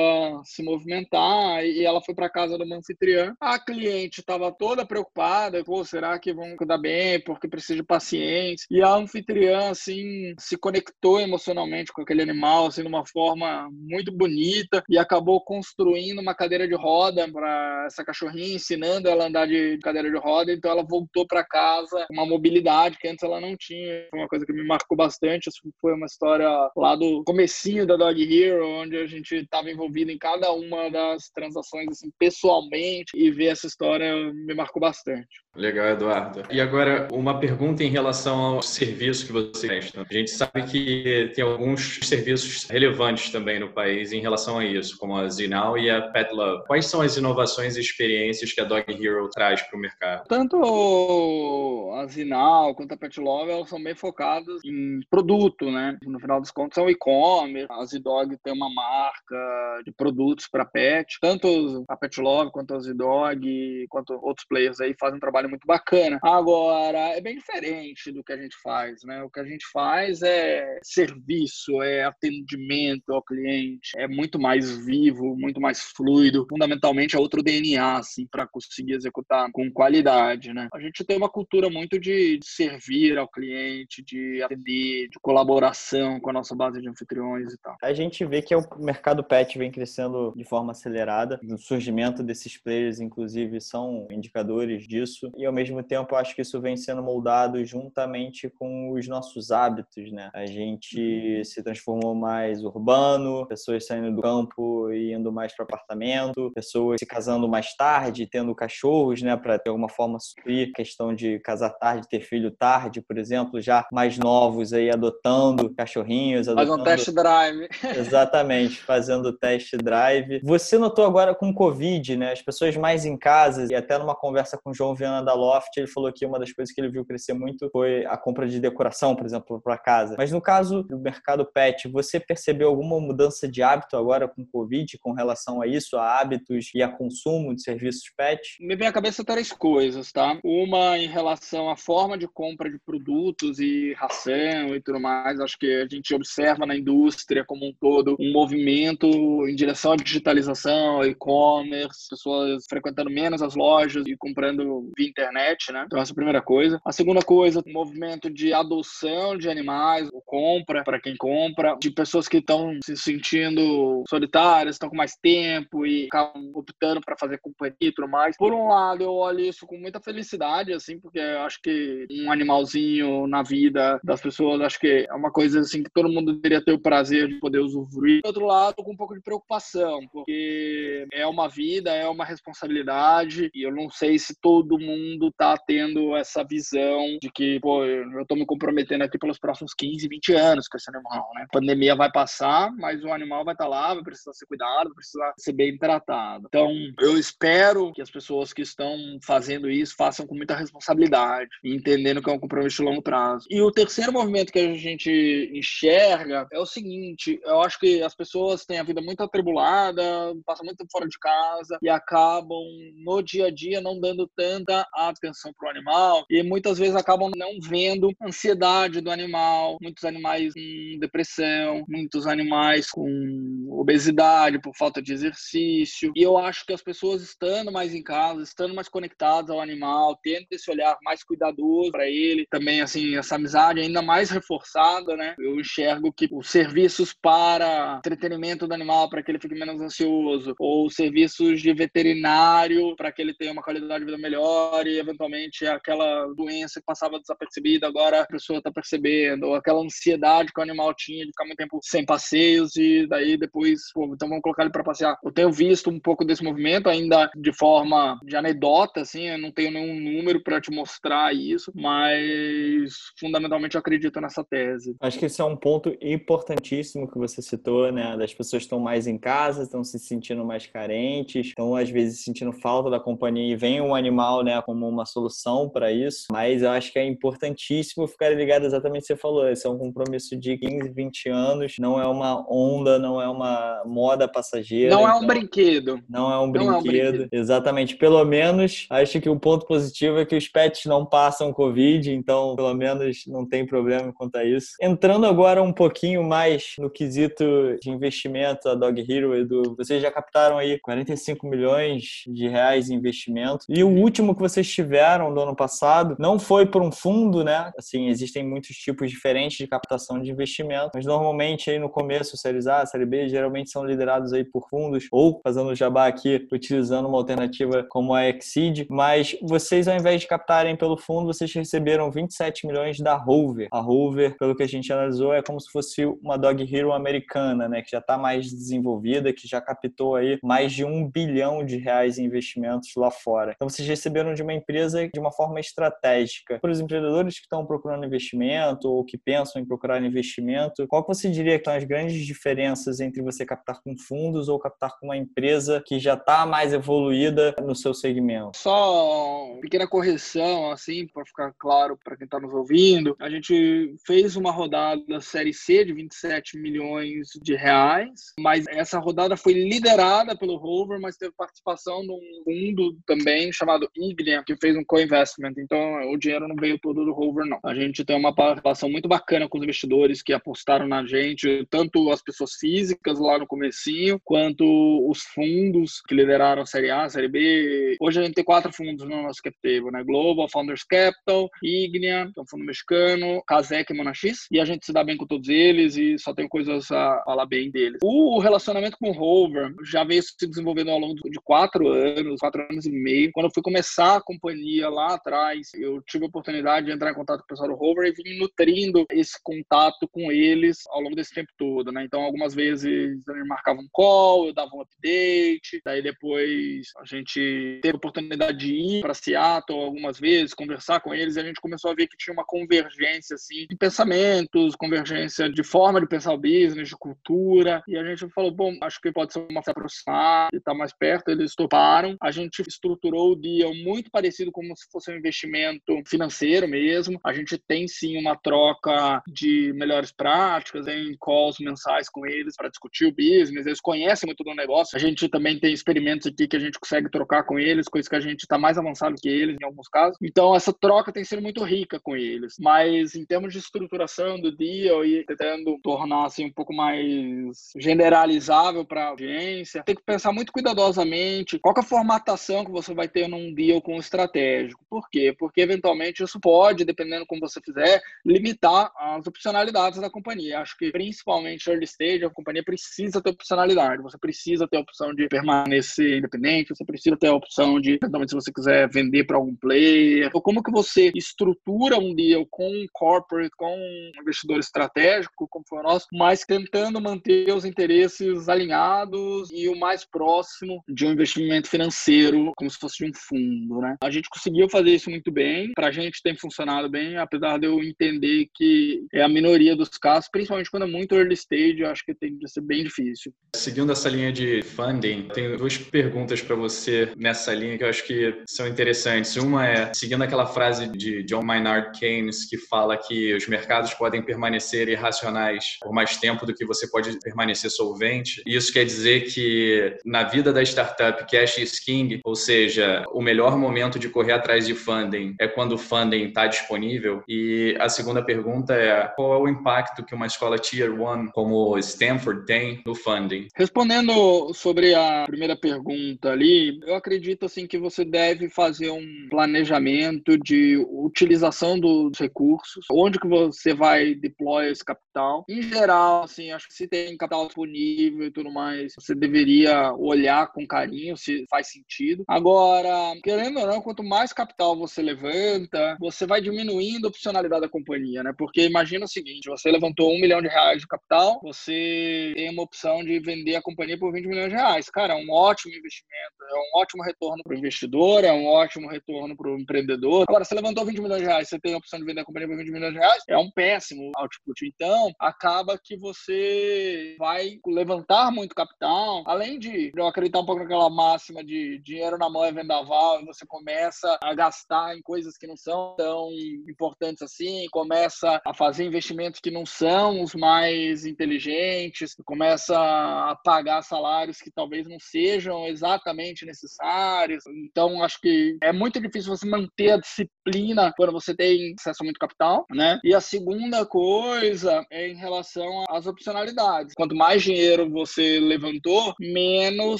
se movimentar e ela foi para casa de uma anfitriã. A cliente estava toda preocupada, pô, será que vão cuidar bem? Porque precisa de paciência. E a anfitriã, assim, se conectou emocionalmente com aquele animal, assim, de uma forma muito bonita e acabou construindo uma cadeira de roda para essa cachorrinha, ensinando ela a andar de cadeira de roda. Então ela voltou para casa com uma mobilidade que antes ela não tinha. Foi uma coisa que me marcou bastante. Isso foi uma história lá do comecinho da Dog Hero, onde a gente estava envolvido em cada uma das transações assim, pessoalmente e ver essa história me marcou bastante. Legal, Eduardo. E agora, uma pergunta em relação ao serviço que você presta. A gente sabe que tem alguns serviços relevantes também no país em relação a isso, como a Zinal e a Pet Love. Quais são as inovações e experiências que a Dog Hero traz para o mercado? Tanto a Zinal quanto a Pet Love, elas são bem focadas em produto, né? No final dos contos, são e-commerce. A Z-Dog tem uma marca de produtos para pet. Tanto a Pet Love quanto a Z-Dog, quanto outros players aí fazem um trabalho muito bacana. Agora, é bem diferente do que a gente faz, né? O que a gente faz é serviço, é atendimento ao cliente, é muito mais vivo, muito mais fluido. Fundamentalmente é outro DNA, assim, para conseguir executar com qualidade, né? A gente tem uma cultura muito de, servir ao cliente, de atender, de colaboração com a nossa base de anfitriões e tal. A gente vê que o mercado pet vem crescendo de forma acelerada. O surgimento desses players, inclusive, são indicadores disso e ao mesmo tempo acho que isso vem sendo moldado juntamente com os nossos hábitos, né? A gente uhum. se transformou mais urbano, pessoas saindo do campo e indo mais para apartamento, pessoas se casando mais tarde, tendo cachorros, né, para de alguma forma suprir a questão de casar tarde, ter filho tarde, por exemplo, já mais novos aí adotando cachorrinhos, adotando... Faz um test drive. Exatamente, fazendo test drive. Você notou agora com o Covid, né, as pessoas mais em casa e até numa conversa com o João Viana da Loft, ele falou que uma das coisas que ele viu crescer muito foi a compra de decoração, por exemplo, para casa. Mas no caso do mercado pet, você percebeu alguma mudança de hábito agora com o Covid com relação a isso, a hábitos e a consumo de serviços pet? Me vem à cabeça três coisas, tá? Uma em relação à forma de compra de produtos e ração e tudo mais. Acho que a gente observa na indústria como um todo um movimento em direção à digitalização, e-commerce, pessoas frequentando menos as lojas e comprando via internet, né? Então, essa é a primeira coisa. A segunda coisa, movimento de adoção de animais, compra, para quem compra, de pessoas que estão se sentindo solitárias, estão com mais tempo e acabam optando para fazer companhia e tudo mais. Por um lado, eu olho isso com muita felicidade, assim, porque eu acho que um animalzinho na vida das pessoas, acho que é uma coisa, assim, que todo mundo deveria ter o prazer de poder usufruir. Por outro lado, com um pouco de preocupação, porque é uma vida, é uma responsabilidade e eu não sei se todo mundo tá tendo essa visão de que, pô, eu tô me comprometendo aqui pelos próximos 15, 20 anos com esse animal, né? A pandemia vai passar, mas o animal vai estar tá lá, vai precisar ser cuidado, vai precisar ser bem tratado. Então, eu espero que as pessoas que estão fazendo isso façam com muita responsabilidade, entendendo que é um compromisso de longo prazo. E o terceiro movimento que a gente enxerga é o seguinte, eu acho que as pessoas têm a vida muito atribulada, passam muito fora de casa e acabam no dia a dia não dando tanta atenção para o animal e muitas vezes acabam não vendo a ansiedade do animal, muitos animais com depressão, muitos animais com obesidade por falta de exercício. E eu acho que as pessoas estando mais em casa, estando mais conectadas ao animal, tendo esse olhar mais cuidadoso para ele, também assim essa amizade ainda mais reforçada, né? Eu enxergo que os serviços para entretenimento do animal para que ele fique menos ansioso ou serviços serviços de veterinário para que ele tenha uma qualidade de vida melhor e eventualmente aquela doença que passava desapercebida agora a pessoa está percebendo, ou aquela ansiedade que o animal tinha de ficar muito tempo sem passeios e daí depois, pô, então vamos colocar ele para passear. Eu tenho visto um pouco desse movimento ainda de forma de anedota, assim, eu não tenho nenhum número para te mostrar isso, mas fundamentalmente eu acredito nessa tese. Acho que esse é um ponto importantíssimo que você citou, né? Das pessoas estão mais em casa, estão se sentindo mais carentes, estão às vezes sentindo falta da companhia e vem um animal, né, como uma solução para isso. Mas eu acho que é importantíssimo ficar ligado exatamente o que você falou. Esse é um compromisso de 15, 20 anos, não é uma onda, não é uma moda passageira. Não é um então brinquedo. Não é um, brinquedo. É um brinquedo. Exatamente. Pelo menos, acho que o ponto positivo é que os pets não passam Covid, então pelo menos não tem problema quanto a isso. Entrando agora um pouquinho mais no quesito de investimento da Dog Hero, Edu, vocês já captaram aí 45 milhões de reais em investimento. E o último que vocês tiveram do ano passado não foi por um fundo, né? Assim, existem muitos tipos diferentes de captação de investimento, mas normalmente aí no começo, séries A, série B, geralmente são liderados aí por fundos ou fazendo jabá aqui, utilizando uma alternativa como a Exceed, mas vocês ao invés de captarem pelo fundo, vocês receberam 27 milhões da Rover. A Rover, pelo que a gente analisou, é como se fosse uma Dog Hero americana, né, que já está mais desenvolvida, que já captou aí mais de um bilhão de reais em investimentos lá fora. Então vocês receberam de uma empresa de uma forma estratégica. Para os empreendedores que estão procurando investimento ou que pensam em procurar investimento, qual que você diria que são as grandes diferenças entre você captar com fundos ou captar com uma empresa que já está mais evoluída no seu segmento? Só uma pequena correção, assim, para ficar claro para quem está nos ouvindo. A gente fez uma rodada Série C de 27 milhões de reais, mas essa rodada foi liderada pelo Rover, mas teve participação de um fundo também chamado Ignia, que fez um co-investment. Então, o dinheiro não veio todo do Rover, não. A gente tem uma participação muito bacana com os investidores que apostaram na gente, tanto as pessoas físicas lá no comecinho, quanto os fundos que lideraram a Série A, a Série B. Hoje a gente tem quatro fundos no nosso cap table, né? Global, Founders Capital, Ignia, que é um fundo mexicano, Kazek e Monax, e a gente se dá bem com todos eles e só tem coisas a falar bem deles. O relacionamento com o Rover já veio se desenvolvendo ao longo de quatro anos, quatro anos e meio. Quando eu fui começar a companhia lá atrás, eu tive a oportunidade de entrar em contato com o pessoal do Rover e vim nutrindo esse contato com eles ao longo desse tempo todo, né? Então, algumas vezes eles marcavam um call, eu dava um update, daí depois a gente teve a oportunidade de ir para Seattle algumas vezes, conversar com eles, e a gente começou a ver que tinha uma convergência, assim, de pensamentos, convergência de forma de pensar o business, de cultura, e a gente falou, bom, acho que pode ser uma se aproximar e estar tá mais perto, eles toparam. A gente estruturou o deal muito parecido como se fosse um investimento financeiro mesmo. A gente tem sim uma troca de melhores práticas, em calls mensais com eles para discutir o business. Eles conhecem muito do negócio. A gente também tem experimentos aqui que a gente consegue trocar com eles, coisas que a gente está mais avançado que eles em alguns casos. Então essa troca tem sido muito rica com eles. Mas em termos de estruturação do deal e tentando tornar assim um pouco mais generalizável para a audiência, tem que pensar muito cuidadosamente qual é a formatação que você vai ter num deal com o estratégico. Por quê? Porque eventualmente isso pode, dependendo como você fizer, limitar as opcionalidades da companhia. Acho que principalmente early stage, a companhia precisa ter opcionalidade. Você precisa ter a opção de permanecer independente, você precisa ter a opção de, eventualmente, se você quiser vender para algum player. Ou como que você estrutura um deal com um corporate, com um investidor estratégico, como foi o nosso, mas tentando manter os interesses alinhados e o mais próximo de um investimento financeiro, como se fosse um fundo, né? A gente conseguiu fazer isso muito bem. Para a gente tem funcionado bem, apesar de eu entender que é a minoria dos casos, principalmente quando é muito early stage, eu acho que tem de ser bem difícil. Seguindo essa linha de funding, tenho duas perguntas para você nessa linha que eu acho que são interessantes. Uma é, seguindo aquela frase de John Maynard Keynes, que fala que os mercados podem permanecer irracionais por mais tempo do que você pode permanecer solvente. Isso quer dizer que na vida da startup, cash is king, ou seja, o melhor momento de correr atrás de funding é quando o funding está disponível. E a segunda pergunta é qual é o impacto que uma escola Tier 1 como Stanford tem no funding? Respondendo sobre a primeira pergunta ali, eu acredito assim que você deve fazer um planejamento de utilização dos recursos, onde que você vai deploy esse capital. Em geral, assim, acho que se tem capital disponível e tudo mais, você deveria olhar olhar com carinho se faz sentido. Agora, querendo ou não, quanto mais capital você levanta, você vai diminuindo a opcionalidade da companhia, né? Porque imagina o seguinte: você levantou um milhão de reais de capital, você tem uma opção de vender a companhia por 20 milhões de reais. Cara, é um ótimo investimento, é um ótimo retorno para o investidor, é um ótimo retorno para o empreendedor. Agora, você levantou 20 milhões de reais, você tem a opção de vender a companhia por 20 milhões de reais, é um péssimo output. Então, acaba que você vai levantar muito capital, além de eu acreditar um pouco naquela máxima de dinheiro na mão é vendaval, e você começa a gastar em coisas que não são tão importantes assim, começa a fazer investimentos que não são os mais inteligentes, começa a pagar salários que talvez não sejam exatamente necessários. Então, acho que é muito difícil você manter a disciplina quando você tem acesso a muito capital, né? E a segunda coisa é em relação às opcionalidades. Quanto mais dinheiro você levantou, menos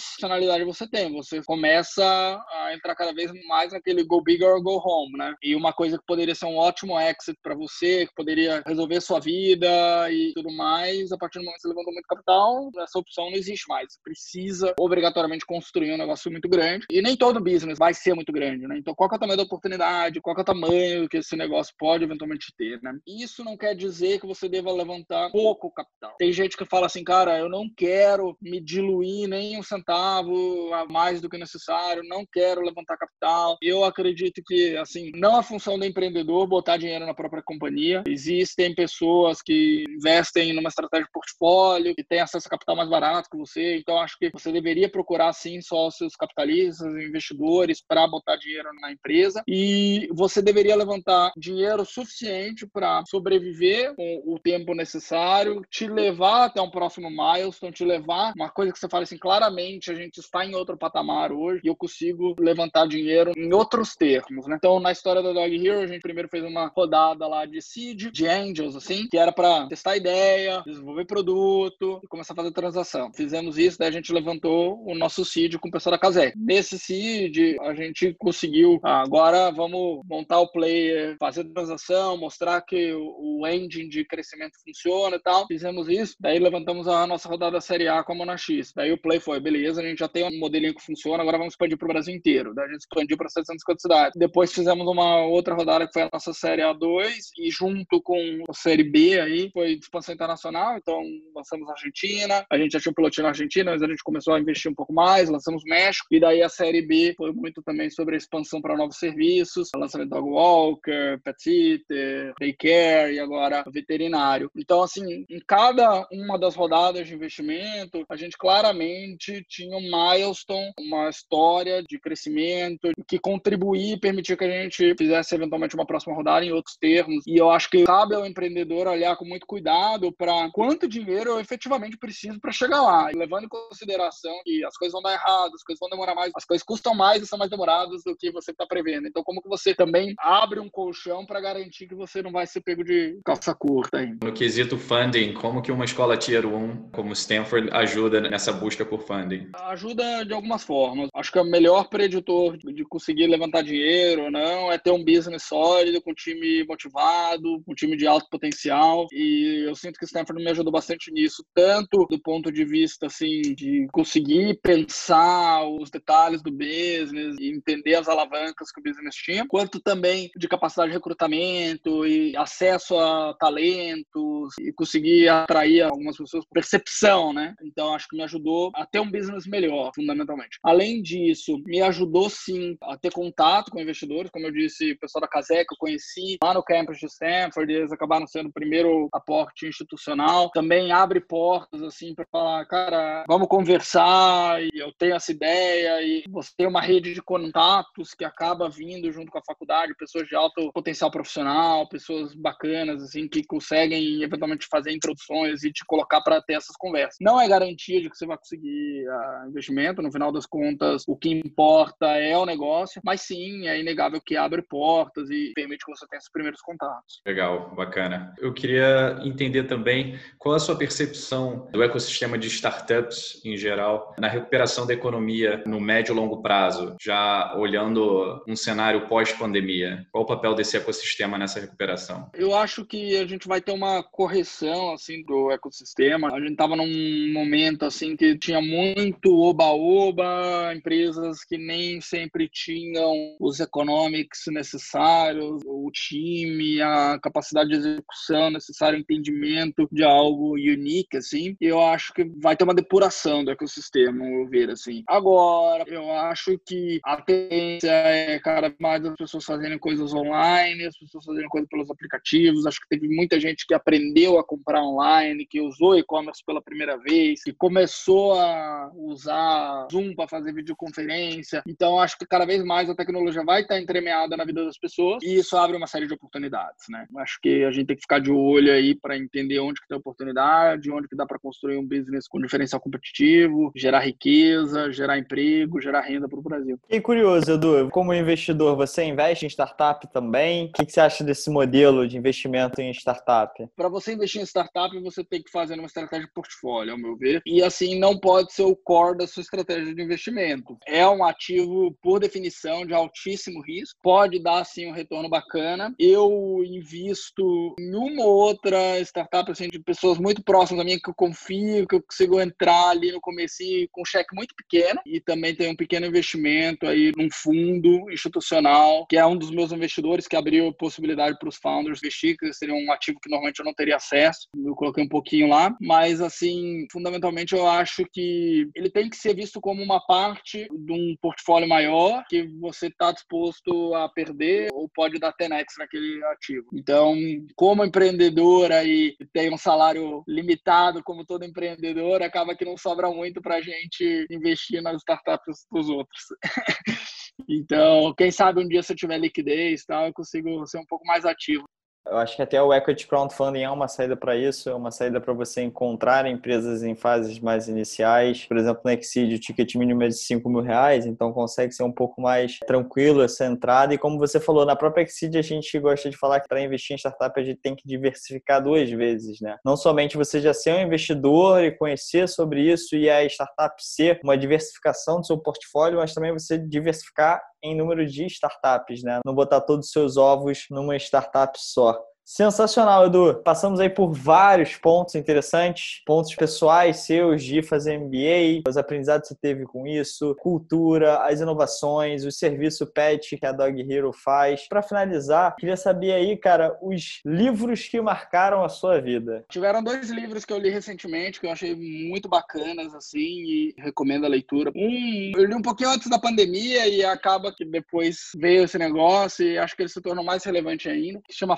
opcionalidade você tem. Você começa a entrar cada vez mais naquele go big or go home, né? E uma coisa que poderia ser um ótimo exit para você, que poderia resolver sua vida e tudo mais, a partir do momento que você levantou muito capital, essa opção não existe mais. Você precisa obrigatoriamente construir um negócio muito grande. E nem todo business vai ser muito grande, né? Então, qual é o tamanho da oportunidade? Qual é o tamanho que esse negócio pode eventualmente ter, né? Isso não quer dizer que você deva levantar pouco capital. Tem gente que fala assim, cara, eu não quero me diluir nem um centavo a mais do que necessário, não quero levantar capital. Eu acredito que, assim, não é função do empreendedor botar dinheiro na própria companhia. Existem pessoas que investem numa estratégia de portfólio, que têm acesso a capital mais barato que você. Então, acho que você deveria procurar, sim, sócios capitalistas, investidores, para botar dinheiro na empresa. E você deveria levantar dinheiro suficiente para sobreviver com o tempo necessário, te levar até um próximo milestone, te levar uma coisa que você fala assim, claramente, a gente está em outro patamar hoje e eu consigo levantar dinheiro em outros termos, né? Então, na história da Dog Hero, a gente primeiro fez uma rodada lá de seed, de angels, assim, que era para testar ideia, desenvolver produto e começar a fazer transação. Fizemos isso, daí a gente levantou o nosso seed com o pessoal da Casec. Nesse seed, a gente conseguiu, ah, agora vamos montar o player, fazer transação, mostrar que o engine de crescimento funciona e tal. Fizemos isso, daí levantamos a nossa rodada Série A com a Mona X. Daí o play foi, beleza, a gente já tem um modelinho que funciona, agora vamos expandir para o Brasil inteiro. Daí a gente expandiu para 750 cidades. Depois fizemos uma outra rodada que foi a nossa Série A2 e junto com a Série B aí foi expansão internacional, então lançamos a Argentina, a gente já tinha um pilotinho na Argentina, mas a gente começou a investir um pouco mais, lançamos México e daí a Série B foi muito também sobre a expansão para novos serviços, lançamento Dog Walker, Pet Sitter, Daycare e agora veterinário. Então, assim, em cada uma das rodadas de investimento, a gente claramente tinha um milestone, uma história de crescimento que contribuía e permitia que a gente fizesse eventualmente uma próxima rodada em outros termos. E eu acho que cabe ao empreendedor olhar com muito cuidado para quanto dinheiro eu efetivamente preciso para chegar lá, levando em consideração que as coisas vão dar errado, as coisas vão demorar mais, as coisas custam mais e são mais demoradas do que você está prevendo. Então, como que você também abre um colchão para garantir que você não vai ser pego de calça curta ainda? No quesito funding, como que uma escola Tier 1 como Stanford ajuda nessa busca por funding? Ajuda de algumas formas. Acho que o melhor preditor de conseguir levantar dinheiro ou não é ter um business sólido, com um time motivado, um time de alto potencial. E eu sinto que Stanford me ajudou bastante nisso, tanto do ponto de vista assim de conseguir pensar os detalhes do business e entender as alavancas que o business tinha, quanto também de capacidade de recrutamento e acesso a talentos e conseguir atrair algumas pessoas percepção, né? Então acho que me ajudou a ter um business melhor, fundamentalmente. Além disso, me ajudou sim a ter contato com investidores, como eu disse, o pessoal da Casec eu conheci lá no campus de Stanford, eles acabaram sendo o primeiro aporte institucional. Também abre portas assim para falar, cara, vamos conversar e eu tenho essa ideia e você tem uma rede de contatos que acaba vindo junto com a faculdade, pessoas de alto potencial profissional, pessoas bacanas assim que conseguem eventualmente fazer introduções e te colocar para ter essas conversas. Não é garantia de que você vai conseguir investimento, no final das contas, o que importa é o negócio, mas sim, é inegável que abre portas e permite que você tenha esses primeiros contatos. Legal, bacana. Eu queria entender também qual é a sua percepção do ecossistema de startups em geral na recuperação da economia no médio e longo prazo, já olhando um cenário pós-pandemia. Qual o papel desse ecossistema nessa recuperação? Eu acho que a gente vai ter uma correção assim do ecossistema. A gente estava num momento assim que tinha muito muito oba-oba, empresas que nem sempre tinham os economics necessários, o time, a capacidade de execução necessária, o entendimento de algo unique, assim. Eu acho que vai ter uma depuração do ecossistema, eu ver, assim. Agora, eu acho que a tendência é cada vez mais as pessoas fazendo coisas online, as pessoas fazendo coisas pelos aplicativos. Acho que teve muita gente que aprendeu a comprar online, que usou e-commerce pela primeira vez, que começou a usar Zoom para fazer videoconferência. Então, acho que cada vez mais a tecnologia vai estar entremeada na vida das pessoas e isso abre uma série de oportunidades, né? Acho que a gente tem que ficar de olho aí para entender onde que tem oportunidade, onde que dá para construir um business com diferencial competitivo, gerar riqueza, gerar emprego, gerar renda para o Brasil. E curioso, Edu, como investidor, você investe em startup também? O que você acha desse modelo de investimento em startup? Para você investir em startup, você tem que fazer uma estratégia de portfólio, ao meu ver. E assim, não pode ser o core da sua estratégia de investimento. É um ativo, por definição, de altíssimo risco. Pode dar, sim, um retorno bacana. Eu invisto em uma ou outra startup, assim, de pessoas muito próximas a mim, que eu confio, que eu consigo entrar ali no começo com um cheque muito pequeno. E também tem um pequeno investimento aí num fundo institucional, que é um dos meus investidores, que abriu possibilidade para os founders investir, que seria um ativo que normalmente eu não teria acesso. Eu coloquei um pouquinho lá. Mas, assim, fundamentalmente, eu acho que ele tem que ser visto como uma parte de um portfólio maior que você está disposto a perder ou pode dar 10x naquele ativo. Então, como empreendedor aí tem um salário limitado, como todo empreendedor, acaba que não sobra muito para a gente investir nas startups dos outros. então, quem sabe um dia se eu tiver liquidez, tal, eu consigo ser um pouco mais ativo. Eu acho que até o equity crowdfunding é uma saída para isso, é uma saída para você encontrar empresas em fases mais iniciais. Por exemplo, no Exceed, o ticket mínimo é de 5 mil reais, então consegue ser um pouco mais tranquilo essa entrada. E como você falou, na própria Exceed a gente gosta de falar que para investir em startup a gente tem que diversificar duas vezes, né? Não somente você já ser um investidor e conhecer sobre isso e a startup ser uma diversificação do seu portfólio, mas também você diversificar em número de startups, né? Não botar todos os seus ovos numa startup só. Sensacional, Edu. Passamos aí por vários pontos interessantes, pontos pessoais seus de fazer MBA, os aprendizados que você teve com isso, cultura, as inovações, o serviço pet que a Dog Hero faz. Para finalizar, queria saber aí, cara, os livros que marcaram a sua vida. Tiveram dois livros que eu li recentemente que eu achei muito bacanas assim e recomendo a leitura. Um, eu li um pouquinho antes da pandemia e acaba que depois veio esse negócio e acho que ele se tornou mais relevante ainda, que chama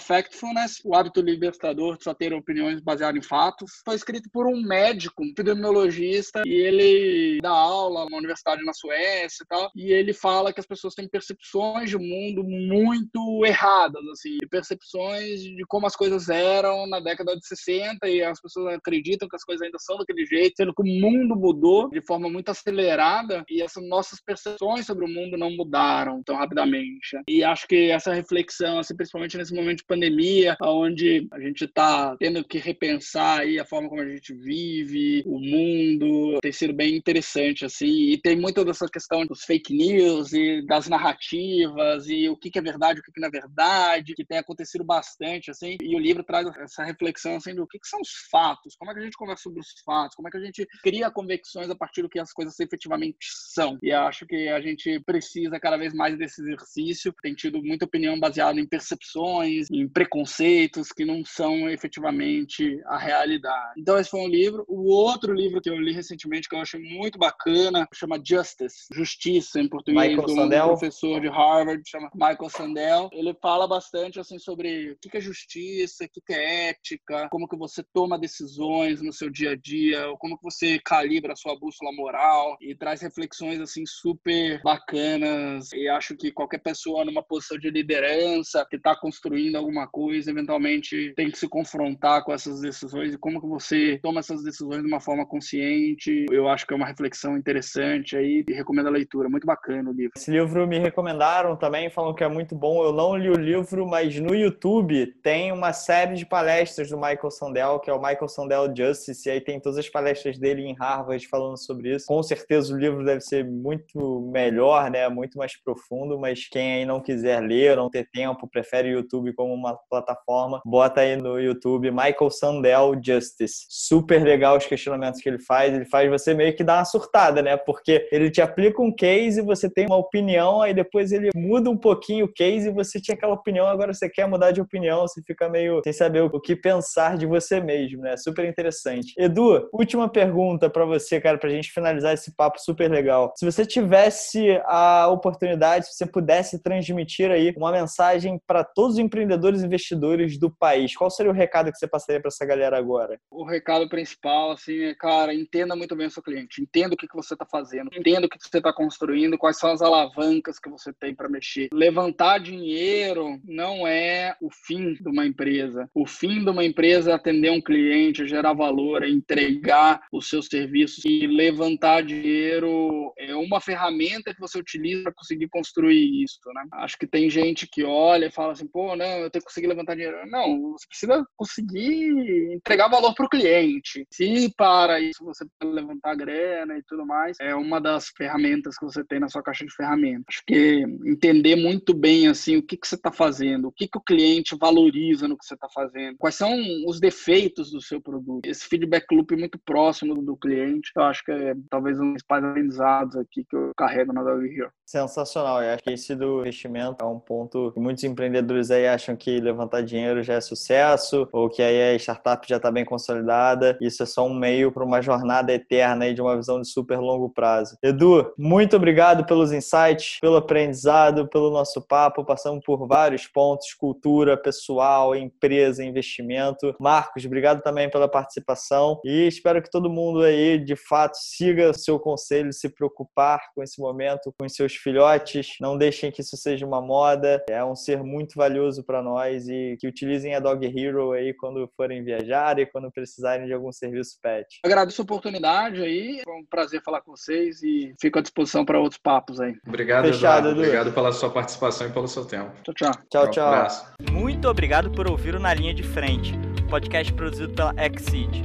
O hábito libertador de só ter opiniões baseadas em fatos. Foi escrito por um médico, um epidemiologista, e ele dá aula numa universidade na Suécia e tal, e ele fala que as pessoas têm percepções de mundo muito erradas, assim, percepções de como as coisas eram na década de 60 e as pessoas acreditam que as coisas ainda são daquele jeito, sendo que o mundo mudou de forma muito acelerada e essas nossas percepções sobre o mundo não mudaram tão rapidamente. E acho que essa reflexão, assim, principalmente nesse momento de pandemia, onde a gente está tendo que repensar aí a forma como a gente vive, o mundo. Tem sido bem interessante, assim. E tem muita dessa questão dos fake news e das narrativas e o que, é verdade, o que, não é verdade, que tem acontecido bastante, assim. E o livro traz essa reflexão, assim, do que, que são os fatos, como é que a gente conversa sobre os fatos, como é que a gente cria convicções a partir do que as coisas efetivamente são. E acho que a gente precisa cada vez mais desse exercício. Tem tido muita opinião baseada em percepções, em preconceitos conceitos que não são efetivamente a realidade. Então, esse foi um livro. O outro livro que eu li recentemente, que eu achei muito bacana, chama Justice, Justiça em português, Michael do Sandel. professor de Harvard, chama Michael Sandel. Ele fala bastante assim sobre o que é justiça, o que é ética, como que você toma decisões no seu dia a dia, como que você calibra a sua bússola moral e traz reflexões assim super bacanas. E acho que qualquer pessoa numa posição de liderança que está construindo alguma coisa eventualmente tem que se confrontar com essas decisões e como que você toma essas decisões de uma forma consciente. Eu acho que é uma reflexão interessante aí e recomendo a leitura. Muito bacana o livro. Esse livro me recomendaram também, falam que é muito bom. Eu não li o livro, mas no YouTube tem uma série de palestras do Michael Sandel, que é o Michael Sandel Justice, e aí tem todas as palestras dele em Harvard falando sobre isso. Com certeza o livro deve ser muito melhor, né? Muito mais profundo, mas quem aí não quiser ler, não ter tempo, prefere o YouTube como uma plataforma plataforma, bota aí no YouTube Michael Sandel Justice. Super legal os questionamentos que ele faz. Ele faz você meio que dar uma surtada, né? Porque ele te aplica um case, você tem uma opinião, aí depois ele muda um pouquinho o case e você tinha aquela opinião, agora você quer mudar de opinião, você fica meio sem saber o que pensar de você mesmo, né? Super interessante. Edu, última pergunta para você, cara, pra gente finalizar esse papo super legal. Se você tivesse a oportunidade, se você pudesse transmitir aí uma mensagem para todos os empreendedores e investidores do país, qual seria o recado que você passaria para essa galera agora? O recado principal, assim, é, cara, entenda muito bem o seu cliente, entenda o que, que você está fazendo, entenda o que, que você está construindo, quais são as alavancas que você tem para mexer. Levantar dinheiro não é o fim de uma empresa. O fim de uma empresa é atender um cliente, gerar valor, é entregar os seus serviços e levantar dinheiro é uma ferramenta que você utiliza para conseguir construir isso, né? Acho que tem gente que olha e fala assim, pô, não, eu tenho que conseguir levantar dinheiro. Não, você precisa conseguir entregar valor para o cliente. Se para isso você levantar grana e tudo mais, é uma das ferramentas que você tem na sua caixa de ferramentas. Acho que entender muito bem assim o que, que você está fazendo, o que, que o cliente valoriza no que você está fazendo, quais são os defeitos do seu produto. Esse feedback loop muito próximo do cliente, eu acho que é talvez um dos aprendizados aqui que eu carrego na Dog Hero. Sensacional. Eu acho que esse do investimento é um ponto que muitos empreendedores aí acham que levantar dinheiro já é sucesso ou que aí a startup já está bem consolidada. Isso é só um meio para uma jornada eterna aí de uma visão de super longo prazo. Edu, muito obrigado pelos insights, pelo aprendizado, pelo nosso papo. Passamos por vários pontos: cultura, pessoal, empresa, investimento. Marcos, obrigado também pela participação e espero que todo mundo aí de fato siga o seu conselho, se preocupar com esse momento, com os seus filhotes. Não deixem que isso seja uma moda. É um ser muito valioso para nós e que utilizem a Dog Hero aí quando forem viajar e quando precisarem de algum serviço pet. Agradeço a oportunidade aí. Foi um prazer falar com vocês e fico à disposição para outros papos aí. Obrigado, Fechado, Eduardo. Obrigado pela sua participação e pelo seu tempo. Tchau, tchau. Tchau, tchau. Um Muito obrigado por ouvir o Na Linha de Frente, podcast produzido pela Exceed.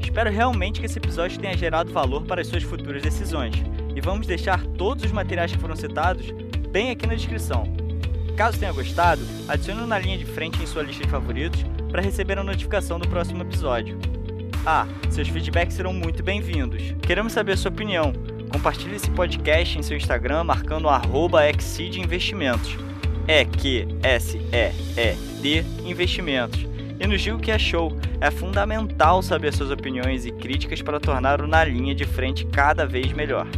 Espero realmente que esse episódio tenha gerado valor para as suas futuras decisões e vamos deixar todos os materiais que foram citados bem aqui na descrição. Caso tenha gostado, adicione na linha de frente em sua lista de favoritos para receber a notificação do próximo episódio. Ah, seus feedbacks serão muito bem-vindos. Queremos saber sua opinião. Compartilhe esse podcast em seu Instagram marcando Exceed Investimentos. É Q S E E D Investimentos. E nos diga o que achou. É fundamental saber suas opiniões e críticas para tornar o Na Linha de Frente cada vez melhor.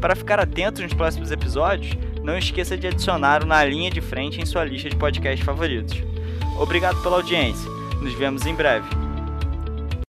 Para ficar atento nos próximos episódios, não esqueça de adicionar Na Linha de Frente em sua lista de podcasts favoritos. Obrigado pela audiência. Nos vemos em breve.